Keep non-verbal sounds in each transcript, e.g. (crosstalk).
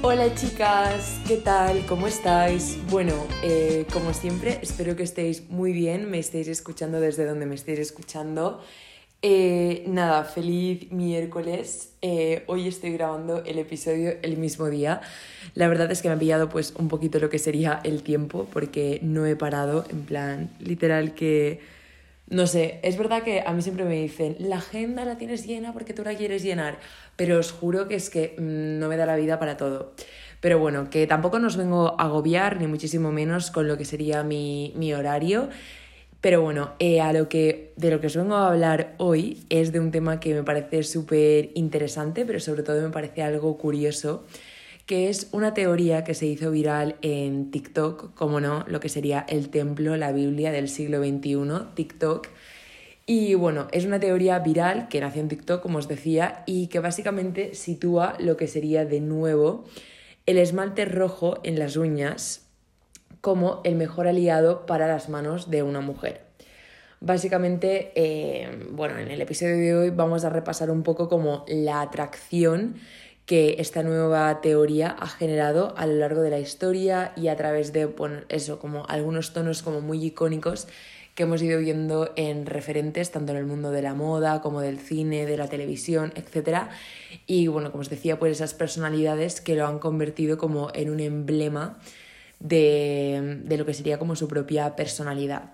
Hola chicas, ¿qué tal? ¿Cómo estáis? Bueno, eh, como siempre, espero que estéis muy bien, me estéis escuchando desde donde me estéis escuchando. Eh, nada, feliz miércoles. Eh, hoy estoy grabando el episodio el mismo día. La verdad es que me ha pillado pues un poquito lo que sería el tiempo porque no he parado, en plan, literal que... No sé, es verdad que a mí siempre me dicen, la agenda la tienes llena porque tú la quieres llenar, pero os juro que es que mm, no me da la vida para todo. Pero bueno, que tampoco nos vengo a agobiar, ni muchísimo menos con lo que sería mi, mi horario. Pero bueno, eh, a lo que, de lo que os vengo a hablar hoy es de un tema que me parece súper interesante, pero sobre todo me parece algo curioso, que es una teoría que se hizo viral en TikTok, como no, lo que sería el templo, la Biblia del siglo XXI, TikTok. Y bueno, es una teoría viral que nació en TikTok, como os decía, y que básicamente sitúa lo que sería de nuevo el esmalte rojo en las uñas como el mejor aliado para las manos de una mujer. Básicamente, eh, bueno, en el episodio de hoy vamos a repasar un poco como la atracción que esta nueva teoría ha generado a lo largo de la historia y a través de, bueno, eso, como algunos tonos como muy icónicos que hemos ido viendo en referentes tanto en el mundo de la moda como del cine, de la televisión, etc. Y bueno, como os decía, pues esas personalidades que lo han convertido como en un emblema de, de lo que sería como su propia personalidad.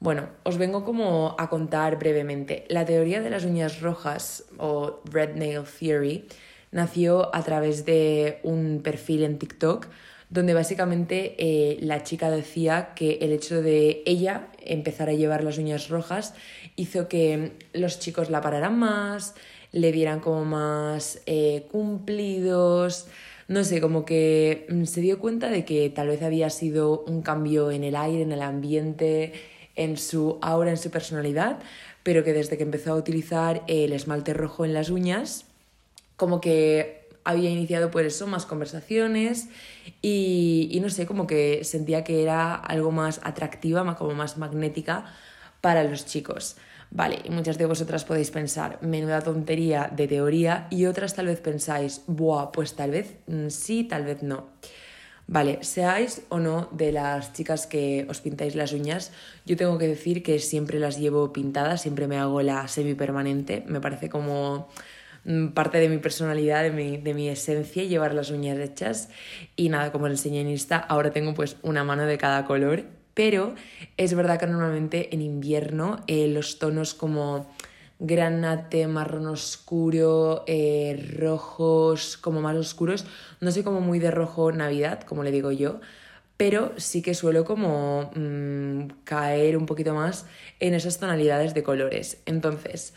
Bueno, os vengo como a contar brevemente. La teoría de las uñas rojas o Red Nail Theory nació a través de un perfil en TikTok donde básicamente eh, la chica decía que el hecho de ella empezar a llevar las uñas rojas hizo que los chicos la pararan más, le dieran como más eh, cumplidos, no sé, como que mm, se dio cuenta de que tal vez había sido un cambio en el aire, en el ambiente, en su aura, en su personalidad, pero que desde que empezó a utilizar el esmalte rojo en las uñas, como que había iniciado por eso más conversaciones y, y no sé, como que sentía que era algo más atractiva, como más magnética para los chicos. Vale, y muchas de vosotras podéis pensar, menuda tontería de teoría, y otras tal vez pensáis, buah, pues tal vez mm, sí, tal vez no. Vale, seáis o no de las chicas que os pintáis las uñas, yo tengo que decir que siempre las llevo pintadas, siempre me hago la semipermanente, me parece como parte de mi personalidad, de mi, de mi esencia, llevar las uñas hechas. Y nada, como os enseñé en Insta, ahora tengo pues una mano de cada color pero es verdad que normalmente en invierno eh, los tonos como granate, marrón oscuro, eh, rojos como más oscuros, no soy como muy de rojo navidad, como le digo yo, pero sí que suelo como mm, caer un poquito más en esas tonalidades de colores. Entonces,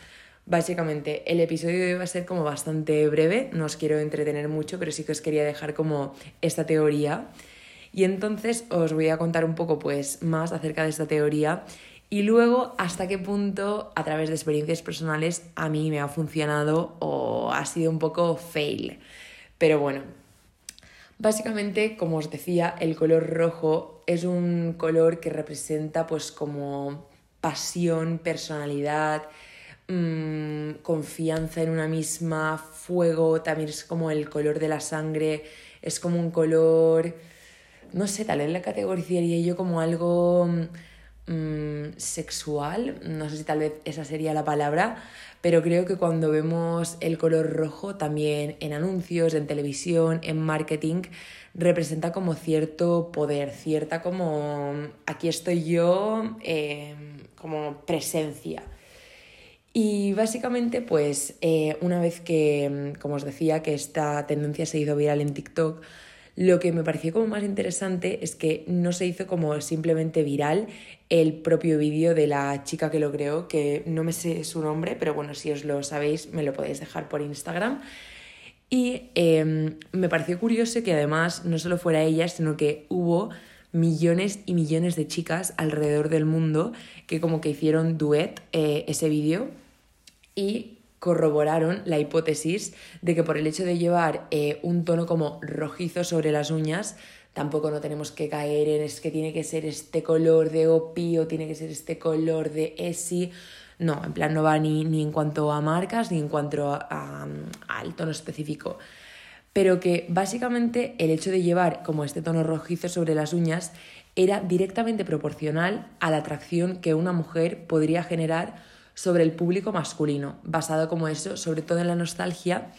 básicamente el episodio de hoy va a ser como bastante breve, no os quiero entretener mucho, pero sí que os quería dejar como esta teoría y entonces os voy a contar un poco pues más acerca de esta teoría y luego hasta qué punto a través de experiencias personales a mí me ha funcionado o ha sido un poco fail. Pero bueno, básicamente como os decía, el color rojo es un color que representa pues como pasión, personalidad, mmm, confianza en una misma, fuego, también es como el color de la sangre, es como un color no sé, tal vez la categorizaría yo como algo mm, sexual, no sé si tal vez esa sería la palabra, pero creo que cuando vemos el color rojo también en anuncios, en televisión, en marketing, representa como cierto poder, cierta como aquí estoy yo, em, como presencia. Y básicamente, pues eh, una vez que, como os decía, que esta tendencia se hizo viral en TikTok, lo que me pareció como más interesante es que no se hizo como simplemente viral el propio vídeo de la chica que lo creó, que no me sé su nombre, pero bueno, si os lo sabéis me lo podéis dejar por Instagram. Y em, me pareció curioso que además no solo fuera ella, sino que hubo millones y millones de chicas alrededor del mundo que como que hicieron duet eh, ese vídeo y corroboraron la hipótesis de que por el hecho de llevar eh, un tono como rojizo sobre las uñas, tampoco no tenemos que caer en es que tiene que ser este color de OPI o tiene que ser este color de ESI. No, en plan no va ni, ni en cuanto a marcas ni en cuanto al tono específico. pero que básicamente el hecho de llevar como este tono rojizo sobre las uñas era directamente proporcional a la atracción que una mujer podría generar sobre el público masculino, basado como eso, sobre todo en la nostalgia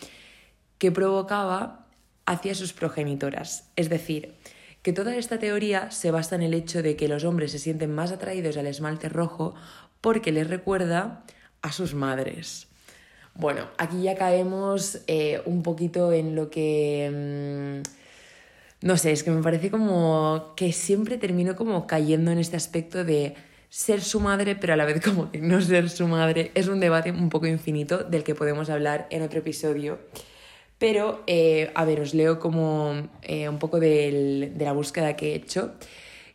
que provocaba hacia sus progenitoras. Es decir, que toda esta teoría se basa en el hecho de que los hombres se sienten más atraídos al esmalte rojo porque les recuerda a sus madres. Bueno, aquí ya caemos eh, un poquito en lo que... Mm, no sé, es que me parece como que siempre termino como cayendo en este aspecto de ser su madre, pero a la vez como que no ser su madre. Es un debate un poco infinito del que podemos hablar en otro episodio. Pero, eh, a ver, os leo como eh, un poco de la búsqueda que he hecho,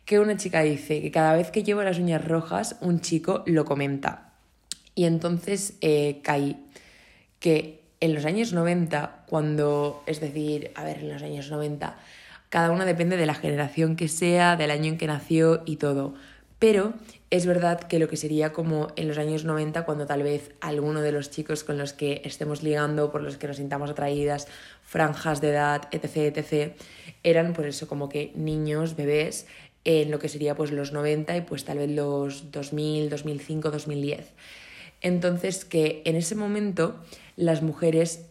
que una chica dice que cada vez que llevo las uñas rojas, un chico lo comenta. Y entonces eh, caí que en los años 90, cuando, es decir, a ver, en los años 90, cada una depende de la generación que sea, del año en que nació y todo. Pero es verdad que lo que sería como en los años 90, cuando tal vez alguno de los chicos con los que estemos ligando, por los que nos sintamos atraídas, franjas de edad, etc., etc., eran pues eso, como que niños, bebés, en lo que sería pues los 90 y pues tal vez los 2000, 2005, 2010. Entonces que en ese momento las mujeres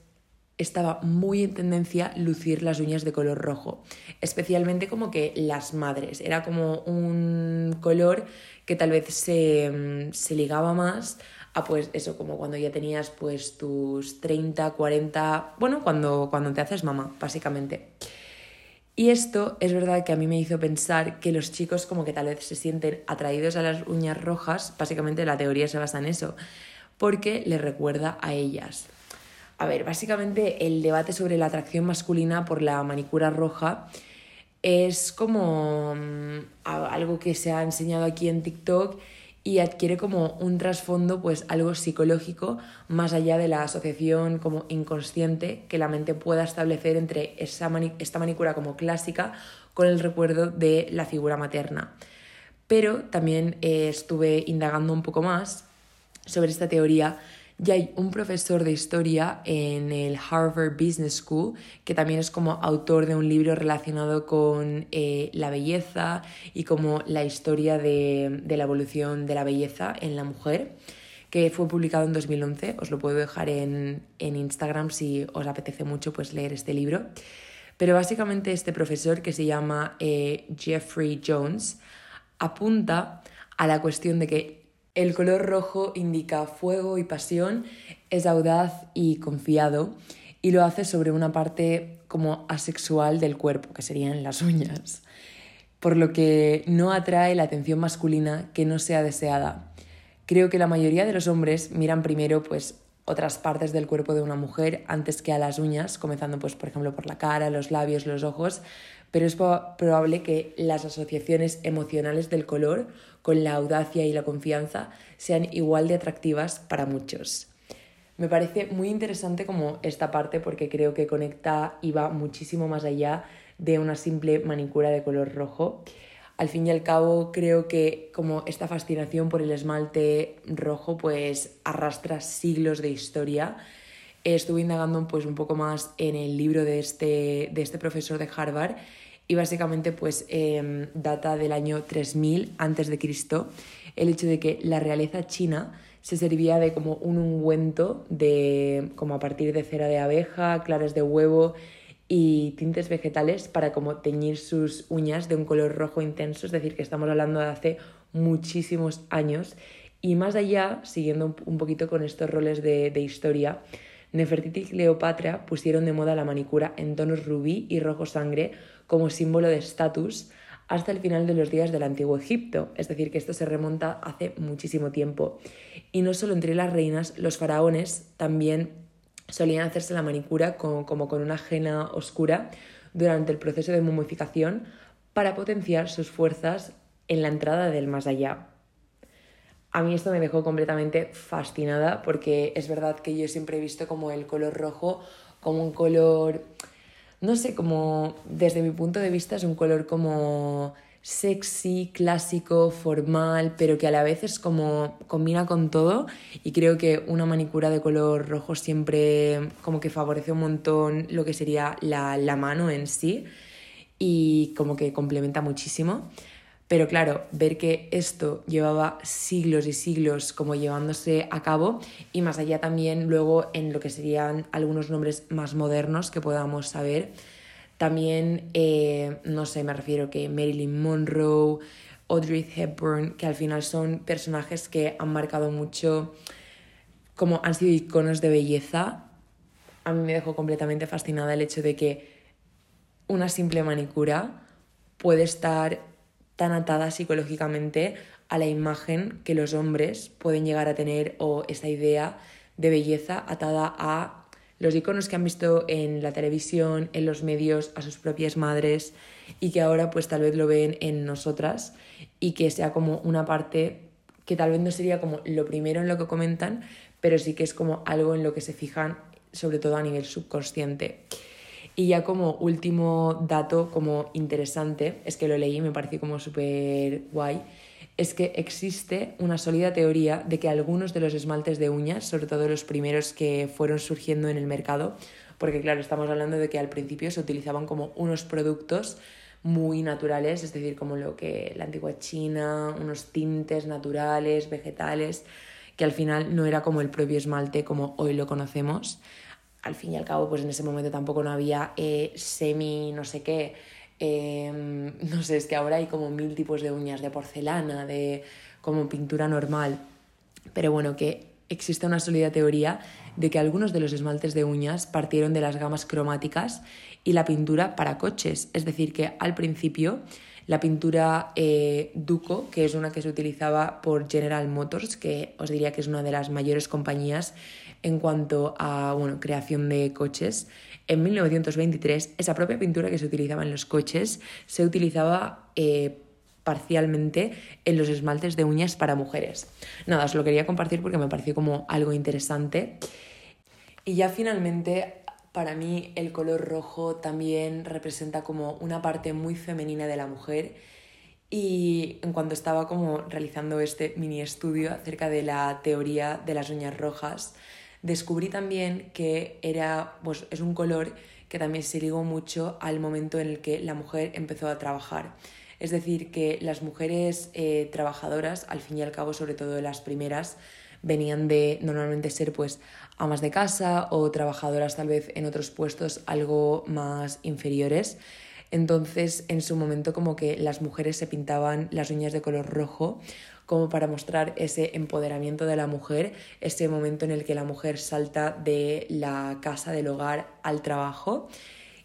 estaba muy en tendencia lucir las uñas de color rojo, especialmente como que las madres, era como un color que tal vez se, mm, se ligaba más a pues eso, como cuando ya tenías pues tus 30, 40, bueno, cuando, cuando te haces mamá, básicamente. Y esto es verdad que a mí me hizo pensar que los chicos como que tal vez se sienten atraídos a las uñas rojas, básicamente la teoría se basa en eso, porque les recuerda a ellas. A ver, básicamente el debate sobre la atracción masculina por la manicura roja es como mm, algo que se ha enseñado aquí en TikTok y adquiere como un trasfondo, pues algo psicológico, más allá de la asociación como inconsciente que la mente pueda establecer entre esa esta manicura como clásica con el recuerdo de la figura materna. Pero también eh, estuve indagando un poco más sobre esta teoría y hay un profesor de historia en el Harvard Business School que también es como autor de un libro relacionado con eh, la belleza y como la historia de, la evolución de la belleza en la mujer que fue publicado en 2011. Os lo puedo dejar en, Instagram si os apetece mucho pues leer este libro. Pero básicamente este profesor que se llama eh, Jeffrey Jones apunta a la cuestión de que el color rojo indica fuego y pasión, es audaz y confiado y lo hace sobre una parte como asexual del cuerpo, que serían las uñas, por lo que no atrae la atención masculina que no sea deseada. Creo que la mayoría de los hombres miran primero pues otras partes del cuerpo de una mujer antes que a las uñas, comenzando pues por ejemplo por la cara, los labios, los ojos, pero es probable que las asociaciones emocionales del color con la audacia y la confianza sean igual de atractivas para muchos. Me parece muy interesante como esta parte porque creo que conecta y va muchísimo más allá de una simple manicura de color rojo. Al fin y al cabo creo que como esta fascinación por el esmalte rojo pues arrastra siglos de historia. Estuve indagando pues un poco más en el libro de este, de este profesor de Harvard y básicamente pues em, data del año 3000 antes de Cristo el hecho de que la realeza china se servía de como un ungüento de como a partir de cera de abeja, claras de huevo y tintes vegetales para como teñir sus uñas de un color rojo intenso, es decir, que estamos hablando de hace muchísimos años. Y más allá, siguiendo un poquito con estos roles de, de historia, Nefertiti y Cleopatra pusieron de moda la manicura en tonos rubí y rojo sangre como símbolo de estatus hasta el final de los días del antiguo Egipto, es decir, que esto se remonta hace muchísimo tiempo. Y no solo entre las reinas, los faraones también solían hacerse la manicura como, como con una ajena oscura durante el proceso de momificación para potenciar sus fuerzas en la entrada del más allá. A mí esto me dejó completamente fascinada porque es verdad que yo siempre he visto como el color rojo como un color, no sé, como desde mi punto de vista es un color como sexy, clásico, formal, pero que a la vez es como combina con todo y creo que una manicura de color rojo siempre como que favorece un montón lo que sería la, la mano en sí y como que complementa muchísimo. Pero claro, ver que esto llevaba siglos y siglos como llevándose a cabo y más allá también luego en lo que serían algunos nombres más modernos que podamos saber. También, eh, no sé, me refiero que Marilyn Monroe, Audrey Hepburn, que al final son personajes que han marcado mucho, como han sido iconos de belleza. A mí me dejó completamente fascinada el hecho de que una simple manicura puede estar tan atada psicológicamente a la imagen que los hombres pueden llegar a tener o esa idea de belleza atada a los iconos que han visto en la televisión, en los medios, a sus propias madres y que ahora pues tal vez lo ven en nosotras y que sea como una parte que tal vez no sería como lo primero en lo que comentan, pero sí que es como algo en lo que se fijan sobre todo a nivel subconsciente. Y ya como último dato como interesante, es que lo leí y me pareció como súper guay, es que existe una sólida teoría de que algunos de los esmaltes de uñas, sobre todo los primeros que fueron surgiendo en el mercado, porque claro, estamos hablando de que al principio se utilizaban como unos productos muy naturales, es decir, como lo que la antigua China, unos tintes naturales, vegetales, que al final no era como el propio esmalte como hoy lo conocemos, al fin y al cabo, pues en ese momento tampoco no había eh, semi no sé qué. Em, (laughs) no sé, es que ahora hay como mil tipos de uñas, de porcelana, de como pintura normal. Pero bueno, que existe una sólida teoría de que algunos de los esmaltes de uñas partieron de las gamas cromáticas y la pintura para coches. Es decir, que al principio la pintura eh, Duco, que es una que se utilizaba por General Motors, que os diría que es una de las mayores compañías en cuanto a bueno, creación de coches. En 1923, esa propia pintura que se utilizaba en los coches se utilizaba eh, parcialmente en los esmaltes de uñas para mujeres. Nada, os lo quería compartir porque me pareció como algo interesante. Y ya finalmente, para mí el color rojo también representa como una parte muy femenina de la mujer. Y en cuanto estaba como realizando este mini estudio acerca de la teoría de las uñas rojas, descubrí también que era, pues, es un color que también se ligó mucho al momento en el que la mujer empezó a trabajar. Es decir, que las mujeres eh, trabajadoras, al fin y al cabo, sobre todo las primeras, venían de normalmente ser pues amas de casa o trabajadoras tal vez en otros puestos algo más inferiores. Entonces, en su momento como que las mujeres se pintaban las uñas de color rojo como para mostrar ese empoderamiento de la mujer, ese momento en el que la mujer salta de la casa, del hogar al trabajo.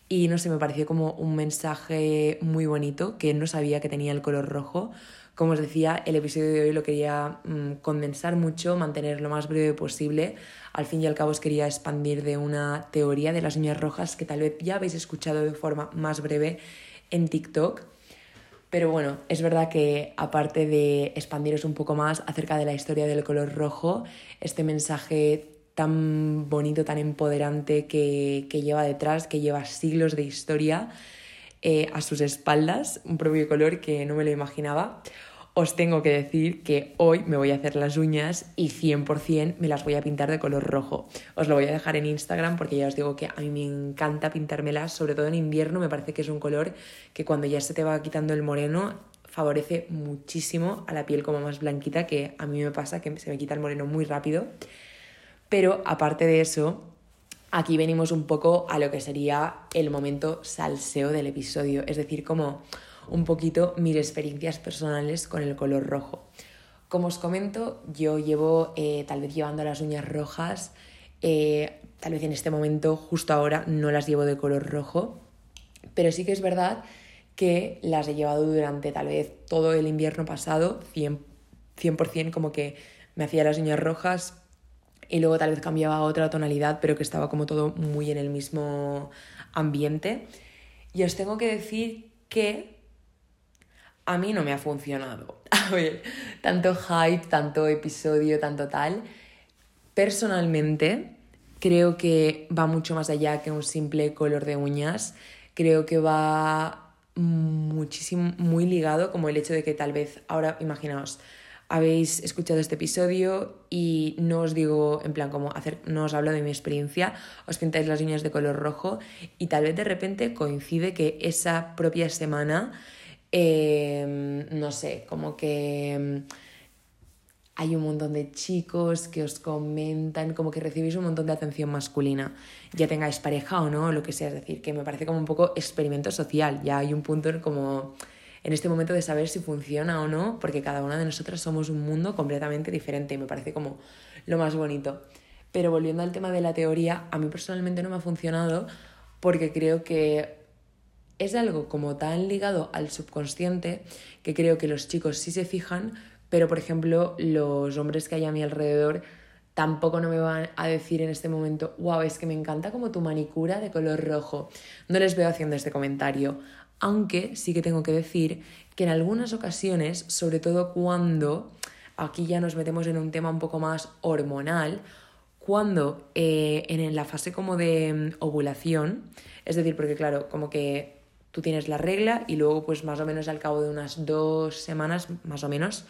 Y no sé, me pareció como un mensaje muy bonito que no sabía que tenía el color rojo. Como os decía, el episodio de hoy lo quería mm, condensar mucho, mantener lo más breve posible. Al fin y al cabo os quería expandir de una teoría de las uñas rojas que tal vez ya habéis escuchado de forma más breve en TikTok pero bueno, es verdad que aparte de expandiros un poco más acerca de la historia del color rojo, este mensaje tan bonito, tan empoderante que, lleva detrás, que lleva siglos de historia eh, a sus espaldas, un propio color que no me lo imaginaba os tengo que decir que hoy me voy a hacer las uñas y 100% me las voy a pintar de color rojo. Os lo voy a dejar en Instagram porque ya os digo que a mí me encanta pintármelas, sobre todo en invierno me parece que es un color que cuando ya se te va quitando el moreno favorece muchísimo a la piel como más blanquita, que a mí me pasa que se me quita el moreno muy rápido. Pero aparte de eso, aquí venimos un poco a lo que sería el momento salseo del episodio, es decir, como un poquito mis experiencias personales con el color rojo. Como os comento, yo llevo eh, tal vez llevando las uñas rojas, eh, tal vez en este momento, justo ahora, no las llevo de color rojo, pero sí que es verdad que las he llevado durante tal vez todo el invierno pasado, 100%, 100% como que me hacía las uñas rojas y luego tal vez cambiaba a otra tonalidad, pero que estaba como todo muy en el mismo ambiente. Y os tengo que decir que a mí no me ha funcionado. (laughs) A ver, tanto hype, tanto episodio, tanto tal. Personalmente, creo que va mucho más allá que un simple color de uñas. Creo que va muchísimo, muy ligado como el hecho de que tal vez ahora, imaginaos, habéis escuchado este episodio y no os digo en plan como hacer, no os hablo de mi experiencia, os pintáis las uñas de color rojo y tal vez de repente coincide que esa propia semana, em, no sé, como que em, hay un montón de chicos que os comentan, como que recibís un montón de atención masculina, ya tengáis pareja o no, lo que sea, es decir, que me parece como un poco experimento social, ya hay un punto como en este momento de saber si funciona o no, porque cada una de nosotras somos un mundo completamente diferente y me parece como lo más bonito. Pero volviendo al tema de la teoría, a mí personalmente no me ha funcionado porque creo que es algo como tan ligado al subconsciente que creo que los chicos sí se fijan, pero por ejemplo los hombres que hay a mi alrededor tampoco no me van a decir en este momento, wow, es que me encanta como tu manicura de color rojo. No les veo haciendo este comentario aunque sí que tengo que decir que en algunas ocasiones, sobre todo cuando, aquí ya nos metemos en un tema un poco más hormonal, cuando eh, en la fase como de mm, ovulación, es decir, porque claro, como que tú tienes la regla y luego pues más o menos al cabo de unas dos semanas, más o menos,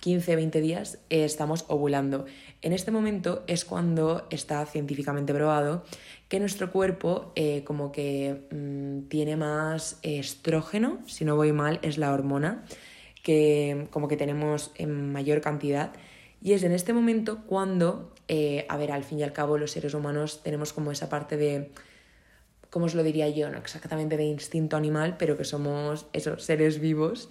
15, 20 días, eh, estamos ovulando. En este momento es cuando está científicamente probado que nuestro cuerpo eh, como que mm, tiene más estrógeno, si no voy mal, es la hormona, que como que tenemos en mayor cantidad. Y es en este momento cuando, eh, a ver, al fin y al cabo los seres humanos tenemos como esa parte de, ¿cómo os lo diría yo? No exactamente de instinto animal, pero que somos esos seres vivos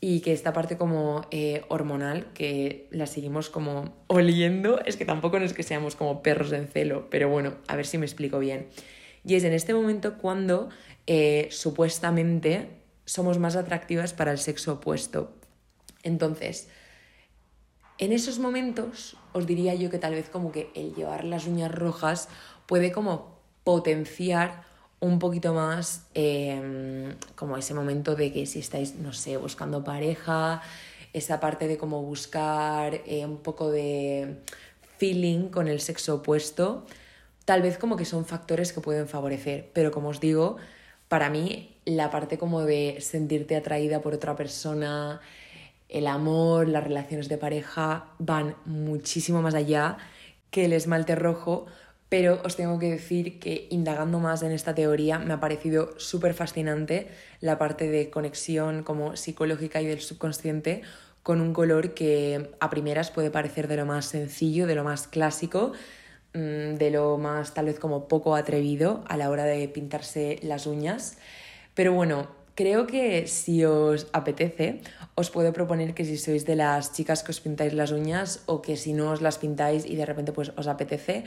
y que esta parte como eh, hormonal, que la seguimos como oliendo, es que tampoco no es que seamos como perros en celo, pero bueno, a ver si me explico bien. Y es en este momento cuando eh, supuestamente somos más atractivas para el sexo opuesto. Entonces, en esos momentos os diría yo que tal vez como que el llevar las uñas rojas puede como potenciar un poquito más em, como ese momento de que si estáis, no sé, buscando pareja, esa parte de como buscar eh, un poco de feeling con el sexo opuesto, tal vez como que son factores que pueden favorecer, pero como os digo, para mí la parte como de sentirte atraída por otra persona, el amor, las relaciones de pareja van muchísimo más allá que el esmalte rojo pero os tengo que decir que indagando más en esta teoría me ha parecido súper fascinante la parte de conexión como psicológica y del subconsciente con un color que a primeras puede parecer de lo más sencillo, de lo más clásico, mm, de lo más tal vez como poco atrevido a la hora de pintarse las uñas. Pero bueno, creo que si os apetece, os puedo proponer que si sois de las chicas que os pintáis las uñas o que si no os las pintáis y de repente pues os apetece,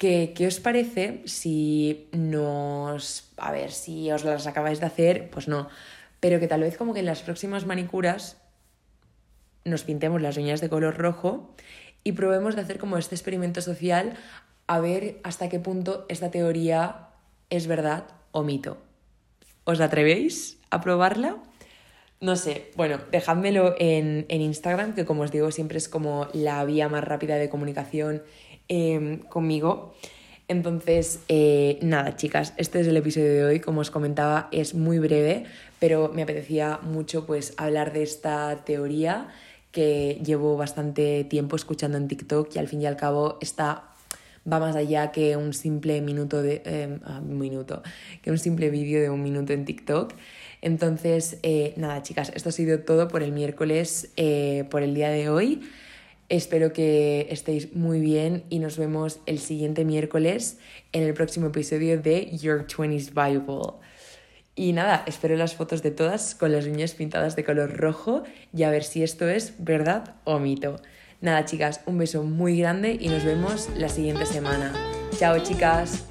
¿Qué, os parece si nos... A ver, si os las acabáis de hacer, pues no. Pero que tal vez como que en las próximas manicuras nos pintemos las uñas de color rojo y probemos de hacer como este experimento social a ver hasta qué punto esta teoría es verdad o mito. ¿Os atrevéis a probarla? No sé, bueno, dejádmelo en, en Instagram, que como os digo siempre es como la vía más rápida de comunicación Em, conmigo. Entonces, eh, nada, chicas, este es el episodio de hoy. Como os comentaba, es muy breve, pero me apetecía mucho pues hablar de esta teoría que llevo bastante tiempo escuchando en TikTok y al fin y al cabo está va más allá que un simple minuto de em, ah, minuto que un simple vídeo de un minuto en TikTok entonces eh, nada chicas esto ha sido todo por el miércoles eh, por el día de hoy Espero que estéis muy bien y nos vemos el siguiente miércoles en el próximo episodio de Your 20s Bible. Y nada, espero las fotos de todas con las uñas pintadas de color rojo y a ver si esto es verdad o mito. Nada, chicas, un beso muy grande y nos vemos la siguiente semana. Chao, chicas.